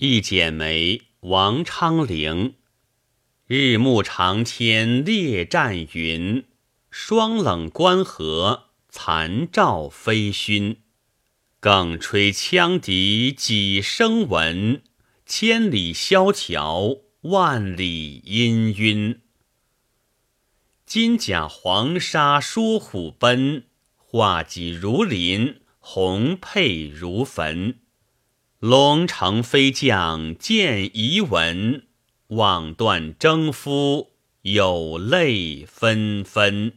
一剪梅，王昌龄。日暮长天列战云，霜冷关河残照飞勋。更吹羌笛几声闻，千里萧条万里氤氲。金甲黄沙疏虎奔，画戟如林，红佩如坟。龙城飞将见遗文，望断征夫有泪纷纷。